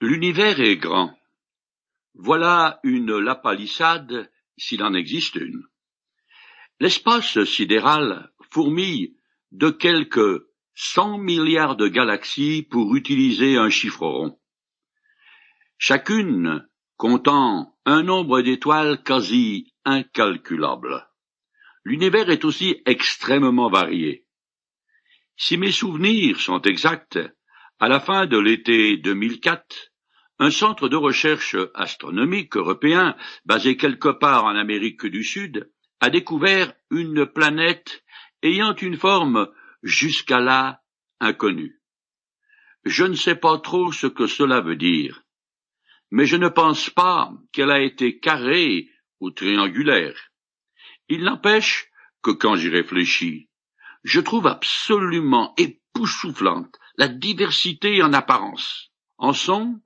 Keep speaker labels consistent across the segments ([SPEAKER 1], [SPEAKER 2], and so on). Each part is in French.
[SPEAKER 1] L'univers est grand. Voilà une lapalissade, s'il en existe une. L'espace sidéral fourmille de quelques cent milliards de galaxies pour utiliser un chiffre rond. Chacune comptant un nombre d'étoiles quasi incalculable. L'univers est aussi extrêmement varié. Si mes souvenirs sont exacts, à la fin de l'été 2004, un centre de recherche astronomique européen, basé quelque part en Amérique du Sud, a découvert une planète ayant une forme jusqu'à là inconnue. Je ne sais pas trop ce que cela veut dire, mais je ne pense pas qu'elle a été carrée ou triangulaire. Il n'empêche que quand j'y réfléchis, je trouve absolument époustouflante la diversité en apparence, en son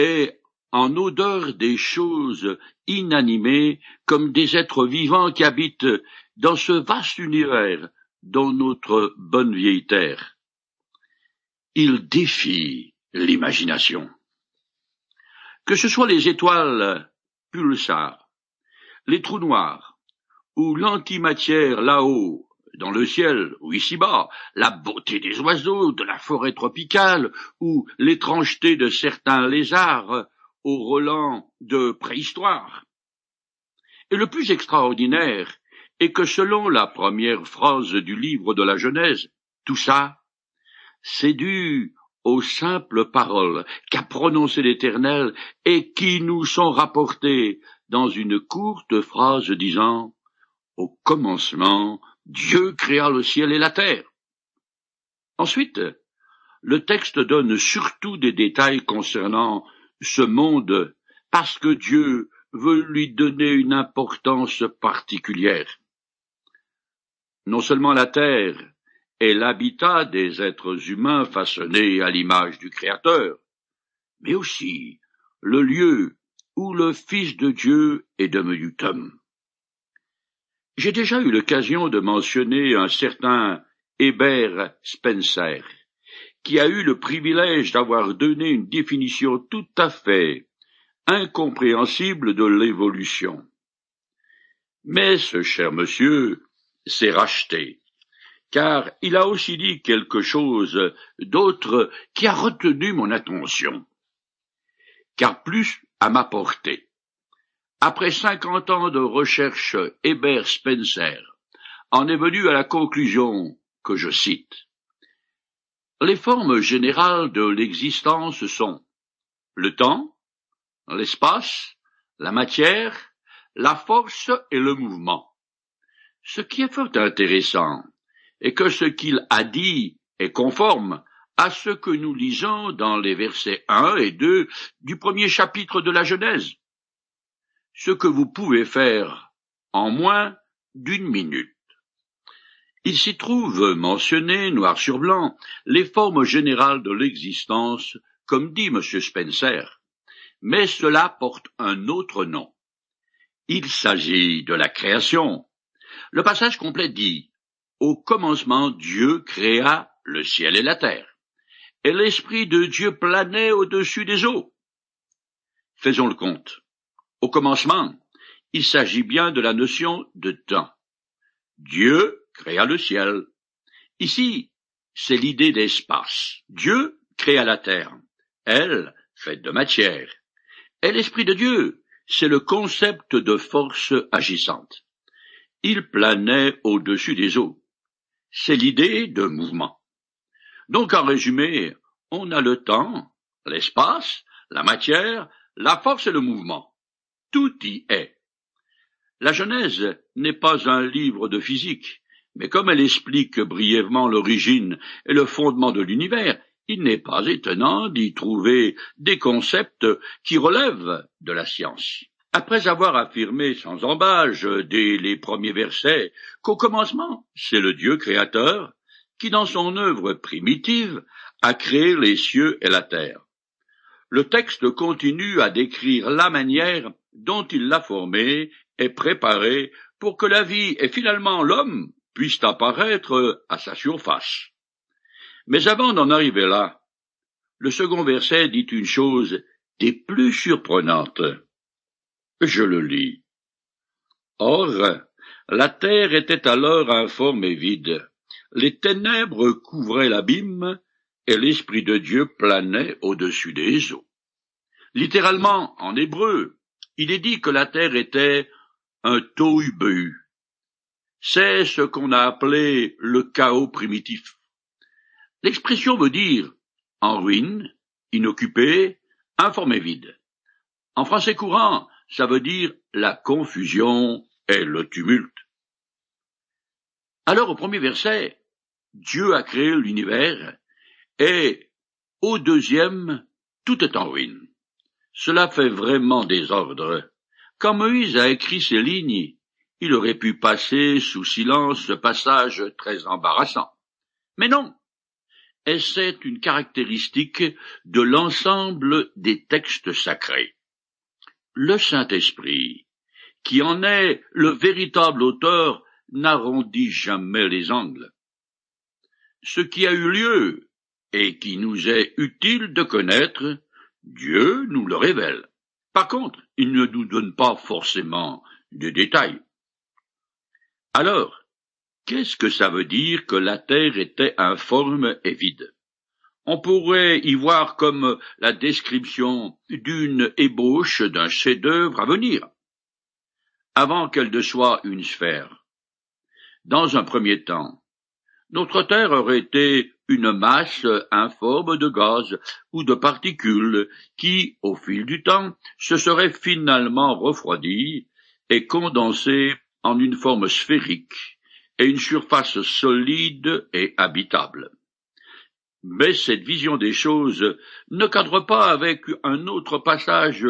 [SPEAKER 1] et en odeur des choses inanimées comme des êtres vivants qui habitent dans ce vaste univers dans notre bonne vieille terre. Il défie l'imagination. Que ce soit les étoiles pulsars, les trous noirs, ou l'antimatière là-haut dans le ciel ou ici-bas, la beauté des oiseaux de la forêt tropicale ou l'étrangeté de certains lézards au relents de préhistoire. Et le plus extraordinaire est que selon la première phrase du livre de la Genèse, tout ça, c'est dû aux simples paroles qu'a prononcées l'Éternel et qui nous sont rapportées dans une courte phrase disant Au commencement, Dieu créa le ciel et la terre. Ensuite, le texte donne surtout des détails concernant ce monde parce que Dieu veut lui donner une importance particulière. Non seulement la terre est l'habitat des êtres humains façonnés à l'image du Créateur, mais aussi le lieu où le Fils de Dieu est devenu homme. J'ai déjà eu l'occasion de mentionner un certain Hébert Spencer, qui a eu le privilège d'avoir donné une définition tout à fait incompréhensible de l'évolution. Mais ce cher monsieur s'est racheté, car il a aussi dit quelque chose d'autre qui a retenu mon attention, car plus à ma portée. Après cinquante ans de recherche, Hébert Spencer en est venu à la conclusion que je cite Les formes générales de l'existence sont le temps, l'espace, la matière, la force et le mouvement. Ce qui est fort intéressant est que ce qu'il a dit est conforme à ce que nous lisons dans les versets 1 et 2 du premier chapitre de la Genèse ce que vous pouvez faire en moins d'une minute. Il s'y trouve mentionné, noir sur blanc, les formes générales de l'existence, comme dit M. Spencer, mais cela porte un autre nom. Il s'agit de la création. Le passage complet dit Au commencement Dieu créa le ciel et la terre, et l'Esprit de Dieu planait au-dessus des eaux. Faisons le compte. Au commencement, il s'agit bien de la notion de temps. Dieu créa le ciel. Ici, c'est l'idée d'espace. Dieu créa la terre. Elle, faite de matière. Et l'Esprit de Dieu, c'est le concept de force agissante. Il planait au-dessus des eaux. C'est l'idée de mouvement. Donc, en résumé, on a le temps, l'espace, la matière, la force et le mouvement. Tout y est. La Genèse n'est pas un livre de physique, mais comme elle explique brièvement l'origine et le fondement de l'univers, il n'est pas étonnant d'y trouver des concepts qui relèvent de la science. Après avoir affirmé sans embâge dès les premiers versets qu'au commencement c'est le Dieu créateur qui dans son œuvre primitive a créé les cieux et la terre. Le texte continue à décrire la manière dont il l'a formé et préparé pour que la vie et finalement l'homme puissent apparaître à sa surface. Mais avant d'en arriver là, le second verset dit une chose des plus surprenantes. Je le lis. Or, la terre était alors informe et vide. Les ténèbres couvraient l'abîme, et l'Esprit de Dieu planait au-dessus des eaux. Littéralement, en hébreu, il est dit que la terre était un tohu C'est ce qu'on a appelé le chaos primitif. L'expression veut dire en ruine, inoccupé, informe et vide. En français courant, ça veut dire la confusion et le tumulte. Alors au premier verset, Dieu a créé l'univers et au deuxième, tout est en ruine. Cela fait vraiment désordre. Quand Moïse a écrit ces lignes, il aurait pu passer sous silence ce passage très embarrassant. Mais non. Et c'est une caractéristique de l'ensemble des textes sacrés. Le Saint-Esprit, qui en est le véritable auteur, n'arrondit jamais les angles. Ce qui a eu lieu et qui nous est utile de connaître, Dieu nous le révèle. Par contre, il ne nous donne pas forcément des détails. Alors, qu'est-ce que ça veut dire que la terre était informe et vide? On pourrait y voir comme la description d'une ébauche d'un chef-d'œuvre à venir, avant qu'elle ne soit une sphère. Dans un premier temps, notre Terre aurait été une masse informe de gaz ou de particules qui, au fil du temps, se serait finalement refroidie et condensée en une forme sphérique et une surface solide et habitable. Mais cette vision des choses ne cadre pas avec un autre passage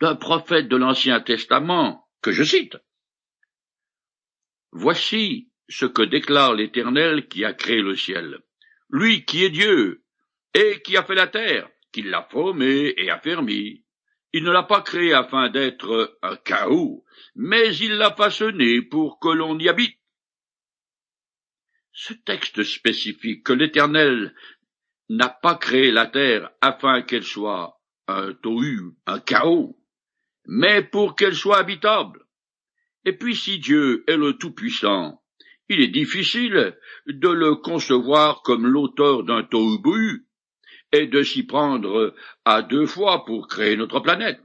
[SPEAKER 1] d'un prophète de l'Ancien Testament que je cite. Voici ce que déclare l'Éternel qui a créé le ciel, lui qui est Dieu, et qui a fait la terre, qui l'a formée et affermie. Il ne l'a pas créée afin d'être un chaos, mais il l'a façonnée pour que l'on y habite. Ce texte spécifique que l'Éternel n'a pas créé la terre afin qu'elle soit un tohu, un chaos, mais pour qu'elle soit habitable. Et puis si Dieu est le Tout-Puissant, il est difficile de le concevoir comme l'auteur d'un tohu et de s'y prendre à deux fois pour créer notre planète.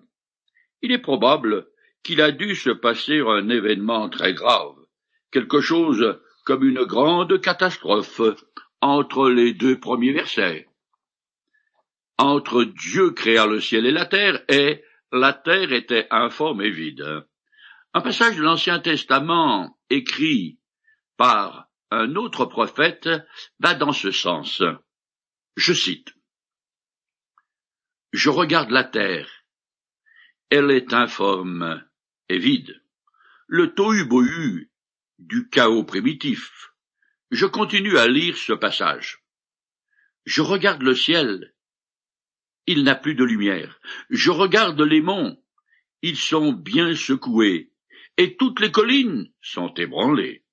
[SPEAKER 1] Il est probable qu'il a dû se passer un événement très grave, quelque chose comme une grande catastrophe entre les deux premiers versets. Entre Dieu créa le ciel et la terre et la terre était informe et vide. Un passage de l'Ancien Testament écrit par un autre prophète va dans ce sens. Je cite. Je regarde la terre. Elle est informe et vide. Le tohu-bohu du chaos primitif. Je continue à lire ce passage. Je regarde le ciel. Il n'a plus de lumière. Je regarde les monts. Ils sont bien secoués et toutes les collines sont ébranlées.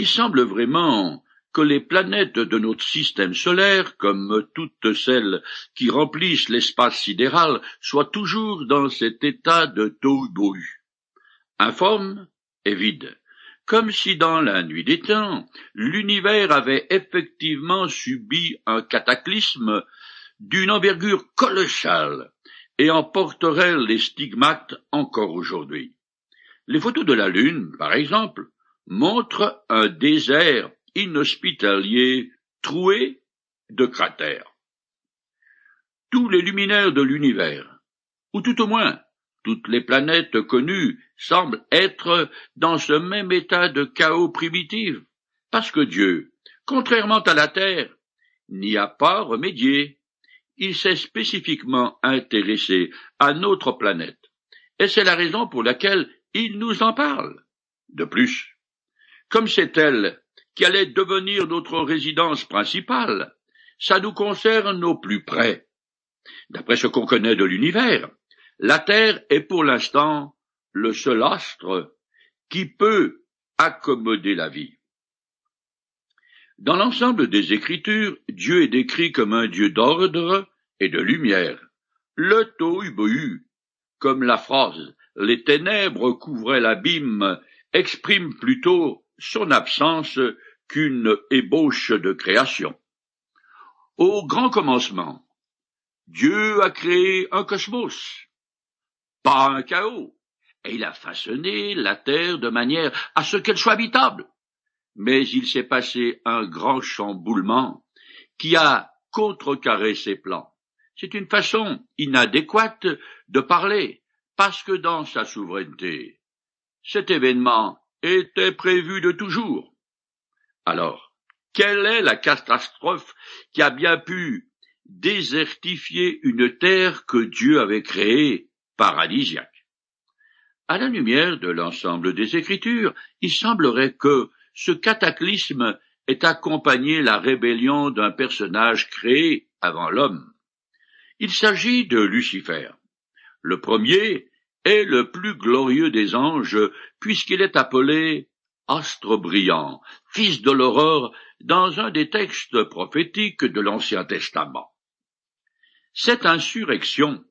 [SPEAKER 1] Il semble vraiment que les planètes de notre système solaire, comme toutes celles qui remplissent l'espace sidéral, soient toujours dans cet état de tohu informe et vide, comme si dans la nuit des temps, l'univers avait effectivement subi un cataclysme d'une envergure colossale et en porterait les stigmates encore aujourd'hui. Les photos de la Lune, par exemple, montrent un désert inhospitalier troué de cratères. Tous les luminaires de l'univers, ou tout au moins toutes les planètes connues, semblent être dans ce même état de chaos primitif, parce que Dieu, contrairement à la Terre, n'y a pas remédié. Il s'est spécifiquement intéressé à notre planète, et c'est la raison pour laquelle il nous en parle. De plus, comme c'est elle qui allait devenir notre résidence principale, ça nous concerne au plus près. D'après ce qu'on connaît de l'univers, la Terre est pour l'instant le seul astre qui peut accommoder la vie. Dans l'ensemble des Écritures, Dieu est décrit comme un Dieu d'ordre et de lumière. Le tohu comme la phrase les ténèbres couvraient l'abîme, exprime plutôt son absence qu'une ébauche de création. Au grand commencement, Dieu a créé un cosmos, pas un chaos, et il a façonné la terre de manière à ce qu'elle soit habitable mais il s'est passé un grand chamboulement qui a contrecarré ses plans. C'est une façon inadéquate de parler, parce que dans sa souveraineté, cet événement était prévu de toujours. Alors, quelle est la catastrophe qui a bien pu désertifier une terre que Dieu avait créée paradisiaque? À la lumière de l'ensemble des Écritures, il semblerait que ce cataclysme est accompagné la rébellion d'un personnage créé avant l'homme. Il s'agit de Lucifer. Le premier est le plus glorieux des anges, puisqu'il est appelé astre brillant, fils de l'aurore, dans un des textes prophétiques de l'Ancien Testament. Cette insurrection,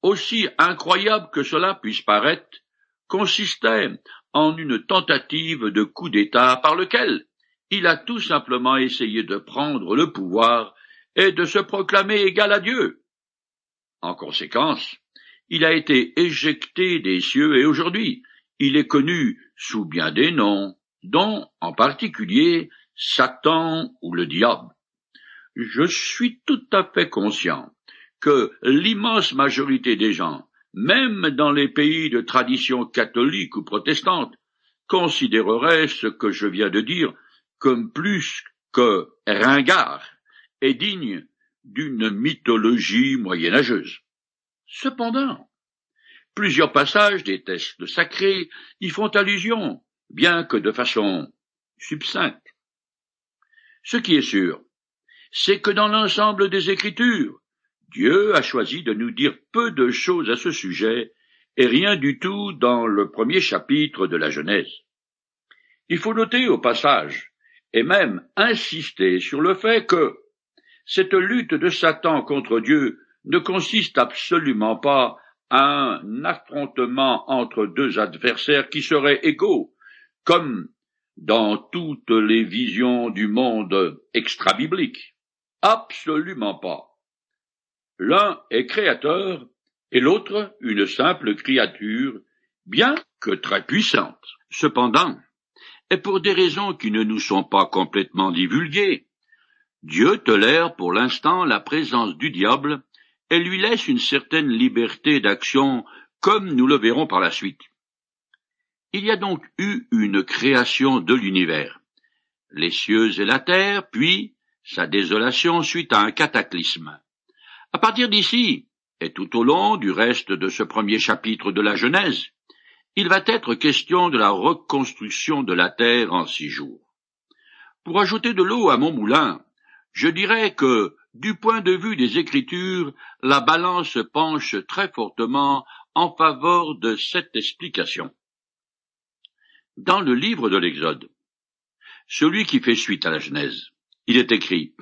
[SPEAKER 1] aussi incroyable que cela puisse paraître, consistait en une tentative de coup d'État par lequel il a tout simplement essayé de prendre le pouvoir et de se proclamer égal à Dieu. En conséquence, il a été éjecté des cieux et aujourd'hui il est connu sous bien des noms, dont en particulier Satan ou le diable. Je suis tout à fait conscient que l'immense majorité des gens même dans les pays de tradition catholique ou protestante, considérerait ce que je viens de dire comme plus que ringard et digne d'une mythologie moyenâgeuse. Cependant, plusieurs passages des textes sacrés y font allusion, bien que de façon succincte. Ce qui est sûr, c'est que dans l'ensemble des Écritures, Dieu a choisi de nous dire peu de choses à ce sujet, et rien du tout dans le premier chapitre de la Genèse. Il faut noter au passage, et même insister sur le fait que cette lutte de Satan contre Dieu ne consiste absolument pas à un affrontement entre deux adversaires qui seraient égaux, comme dans toutes les visions du monde extra-biblique. Absolument pas. L'un est créateur et l'autre une simple créature, bien que très puissante. Cependant, et pour des raisons qui ne nous sont pas complètement divulguées, Dieu tolère pour l'instant la présence du diable et lui laisse une certaine liberté d'action, comme nous le verrons par la suite. Il y a donc eu une création de l'univers, les cieux et la terre, puis sa désolation suite à un cataclysme. À partir d'ici, et tout au long du reste de ce premier chapitre de la Genèse, il va être question de la reconstruction de la terre en six jours. Pour ajouter de l'eau à mon moulin, je dirais que, du point de vue des Écritures, la balance penche très fortement en faveur de cette explication. Dans le livre de l'Exode, celui qui fait suite à la Genèse, il est écrit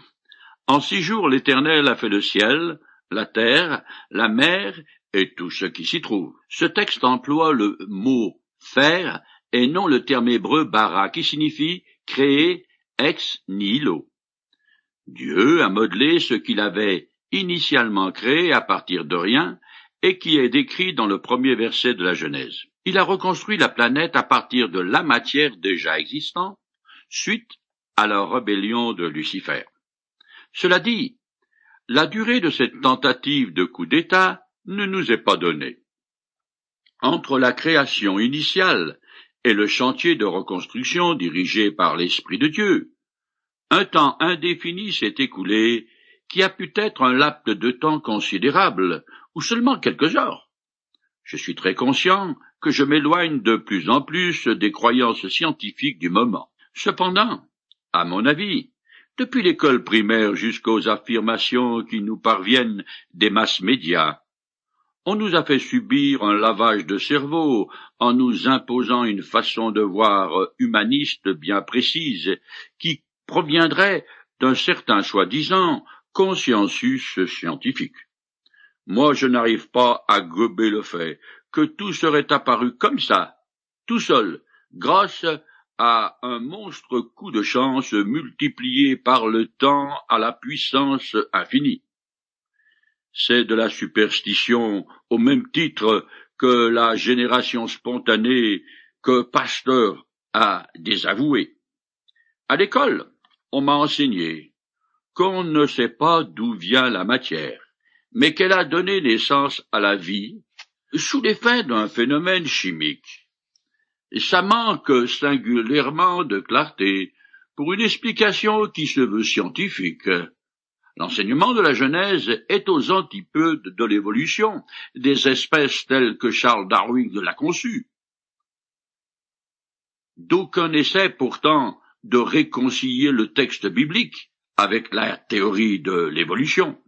[SPEAKER 1] en six jours l'Éternel a fait le ciel, la terre, la mer et tout ce qui s'y trouve. Ce texte emploie le mot faire et non le terme hébreu bara qui signifie créer ex nihilo. Dieu a modelé ce qu'il avait initialement créé à partir de rien et qui est décrit dans le premier verset de la Genèse. Il a reconstruit la planète à partir de la matière déjà existante, suite à la rébellion de Lucifer. Cela dit, la durée de cette tentative de coup d'État ne nous est pas donnée. Entre la création initiale et le chantier de reconstruction dirigé par l'Esprit de Dieu, un temps indéfini s'est écoulé qui a pu être un laps de temps considérable, ou seulement quelques heures. Je suis très conscient que je m'éloigne de plus en plus des croyances scientifiques du moment. Cependant, à mon avis, depuis l'école primaire jusqu'aux affirmations qui nous parviennent des masses médias. On nous a fait subir un lavage de cerveau en nous imposant une façon de voir humaniste bien précise qui proviendrait d'un certain soi-disant consciensus scientifique. Moi, je n'arrive pas à gober le fait que tout serait apparu comme ça, tout seul, grâce à un monstre coup de chance multiplié par le temps à la puissance infinie. C'est de la superstition au même titre que la génération spontanée que Pasteur a désavouée. À l'école, on m'a enseigné qu'on ne sait pas d'où vient la matière, mais qu'elle a donné naissance à la vie sous l'effet d'un phénomène chimique. Ça manque singulièrement de clarté pour une explication qui se veut scientifique. L'enseignement de la Genèse est aux antipodes de l'évolution des espèces telles que Charles Darwin l'a conçu. D'aucuns essaient pourtant de réconcilier le texte biblique avec la théorie de l'évolution.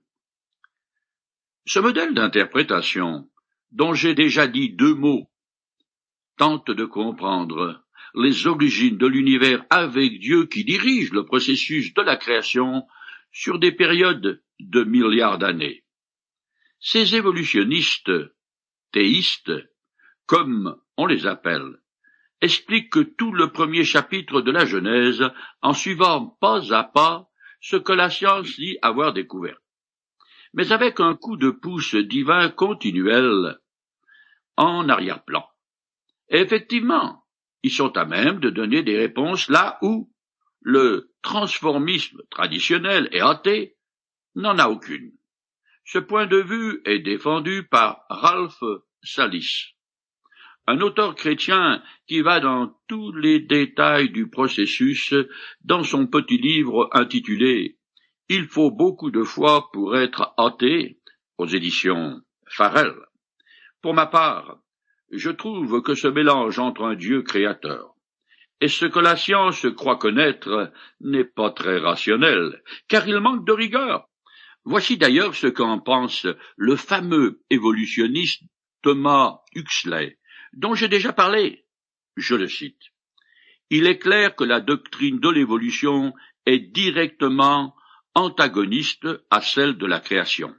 [SPEAKER 1] Ce modèle d'interprétation, dont j'ai déjà dit deux mots, tente de comprendre les origines de l'univers avec Dieu qui dirige le processus de la création sur des périodes de milliards d'années. Ces évolutionnistes, théistes, comme on les appelle, expliquent que tout le premier chapitre de la Genèse en suivant pas à pas ce que la science dit avoir découvert, mais avec un coup de pouce divin continuel en arrière-plan. Effectivement, ils sont à même de donner des réponses là où le transformisme traditionnel et athée n'en a aucune. Ce point de vue est défendu par Ralph Salis, un auteur chrétien qui va dans tous les détails du processus dans son petit livre intitulé Il faut beaucoup de foi pour être athée aux éditions Farrell. Pour ma part, je trouve que ce mélange entre un Dieu créateur et ce que la science croit connaître n'est pas très rationnel, car il manque de rigueur. Voici d'ailleurs ce qu'en pense le fameux évolutionniste Thomas Huxley, dont j'ai déjà parlé. Je le cite. Il est clair que la doctrine de l'évolution est directement antagoniste à celle de la création.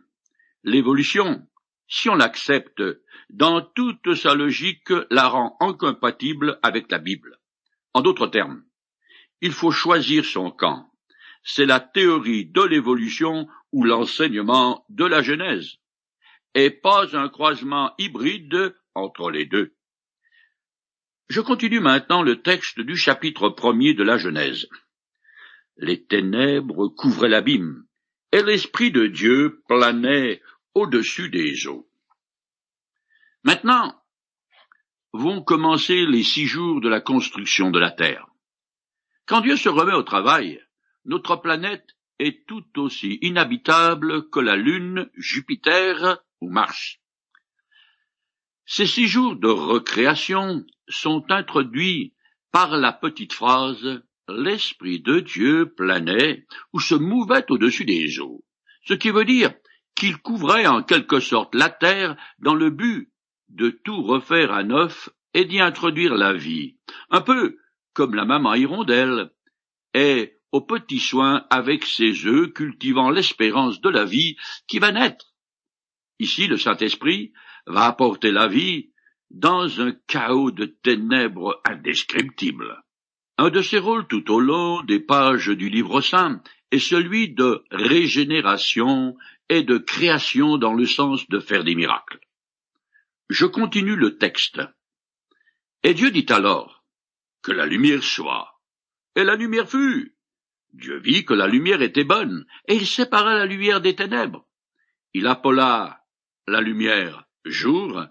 [SPEAKER 1] L'évolution, si on l'accepte, dans toute sa logique, la rend incompatible avec la Bible. En d'autres termes, il faut choisir son camp. C'est la théorie de l'évolution ou l'enseignement de la Genèse, et pas un croisement hybride entre les deux. Je continue maintenant le texte du chapitre premier de la Genèse. Les ténèbres couvraient l'abîme, et l'Esprit de Dieu planait au-dessus des eaux. Maintenant, vont commencer les six jours de la construction de la Terre. Quand Dieu se remet au travail, notre planète est tout aussi inhabitable que la Lune, Jupiter ou Mars. Ces six jours de recréation sont introduits par la petite phrase L'Esprit de Dieu planait ou se mouvait au-dessus des eaux, ce qui veut dire qu'il couvrait en quelque sorte la terre dans le but de tout refaire à neuf et d'y introduire la vie, un peu comme la maman hirondelle est aux petits soins avec ses œufs cultivant l'espérance de la vie qui va naître. Ici, le Saint-Esprit va apporter la vie dans un chaos de ténèbres indescriptibles. Un de ses rôles tout au long des pages du livre saint est celui de régénération et de création dans le sens de faire des miracles. Je continue le texte. Et Dieu dit alors, que la lumière soit. Et la lumière fut. Dieu vit que la lumière était bonne, et il sépara la lumière des ténèbres. Il appela la lumière jour,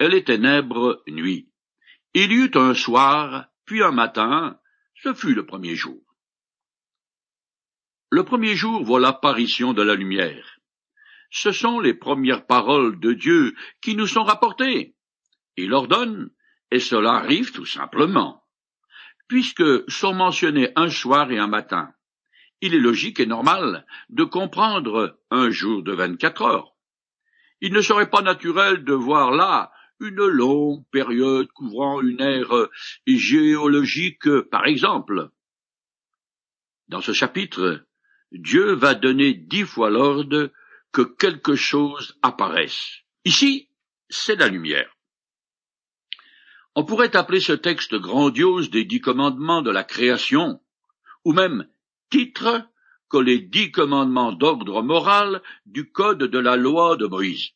[SPEAKER 1] les ténèbres nuit. Il y eut un soir, puis un matin, ce fut le premier jour. Le premier jour voit l'apparition de la lumière ce sont les premières paroles de Dieu qui nous sont rapportées. Il ordonne, et cela arrive tout simplement. Puisque sont mentionnés un soir et un matin, il est logique et normal de comprendre un jour de vingt-quatre heures. Il ne serait pas naturel de voir là une longue période couvrant une ère géologique, par exemple. Dans ce chapitre, Dieu va donner dix fois l'ordre que quelque chose apparaisse. Ici, c'est la lumière. On pourrait appeler ce texte grandiose des dix commandements de la création, ou même titre que les dix commandements d'ordre moral du code de la loi de Moïse.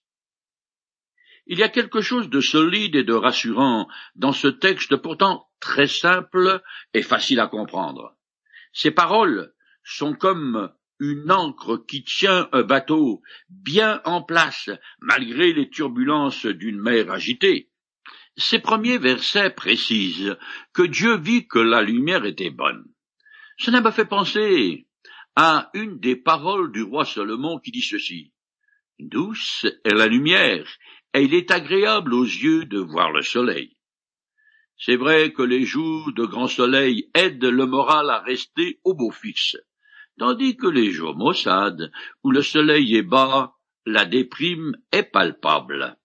[SPEAKER 1] Il y a quelque chose de solide et de rassurant dans ce texte pourtant très simple et facile à comprendre. Ces paroles sont comme une ancre qui tient un bateau bien en place malgré les turbulences d'une mer agitée. Ces premiers versets précisent que Dieu vit que la lumière était bonne. Cela m'a fait penser à une des paroles du roi Salomon qui dit ceci. Douce est la lumière, et il est agréable aux yeux de voir le soleil. C'est vrai que les jours de grand soleil aident le moral à rester au beau fixe, tandis que les jours maussades, où le soleil est bas, la déprime est palpable.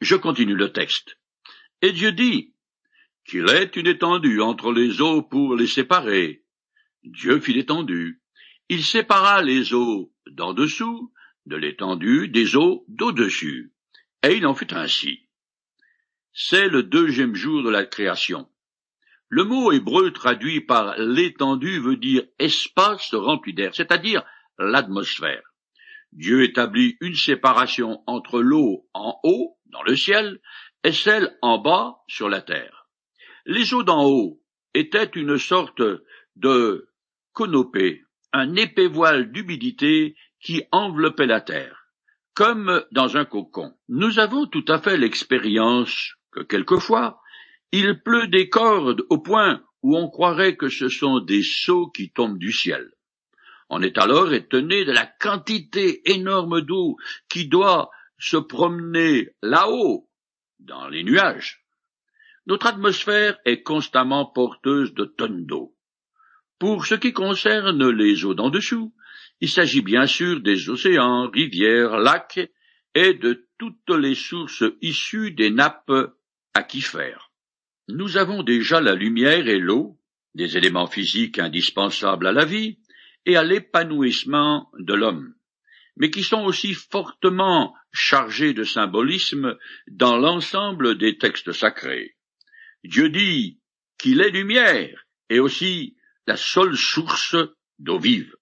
[SPEAKER 1] Je continue le texte. Et Dieu dit qu'il est une étendue entre les eaux pour les séparer. Dieu fit l'étendue. Il sépara les eaux d'en dessous de l'étendue des eaux d'au-dessus. Et il en fut ainsi. C'est le deuxième jour de la création. Le mot hébreu traduit par l'étendue veut dire espace rempli d'air, c'est-à-dire l'atmosphère. Dieu établit une séparation entre l'eau en haut, dans le ciel, et celle en bas, sur la terre. Les eaux d'en haut étaient une sorte de conopée, un épais voile d'humidité qui enveloppait la terre, comme dans un cocon. Nous avons tout à fait l'expérience que quelquefois il pleut des cordes au point où on croirait que ce sont des seaux qui tombent du ciel. On est alors étonné de la quantité énorme d'eau qui doit se promener là-haut, dans les nuages. Notre atmosphère est constamment porteuse de tonnes d'eau. Pour ce qui concerne les eaux d'en dessous, il s'agit bien sûr des océans, rivières, lacs et de toutes les sources issues des nappes aquifères. Nous avons déjà la lumière et l'eau, des éléments physiques indispensables à la vie et à l'épanouissement de l'homme, mais qui sont aussi fortement chargés de symbolisme dans l'ensemble des textes sacrés. Dieu dit qu'il est lumière et aussi la seule source d'eau vive.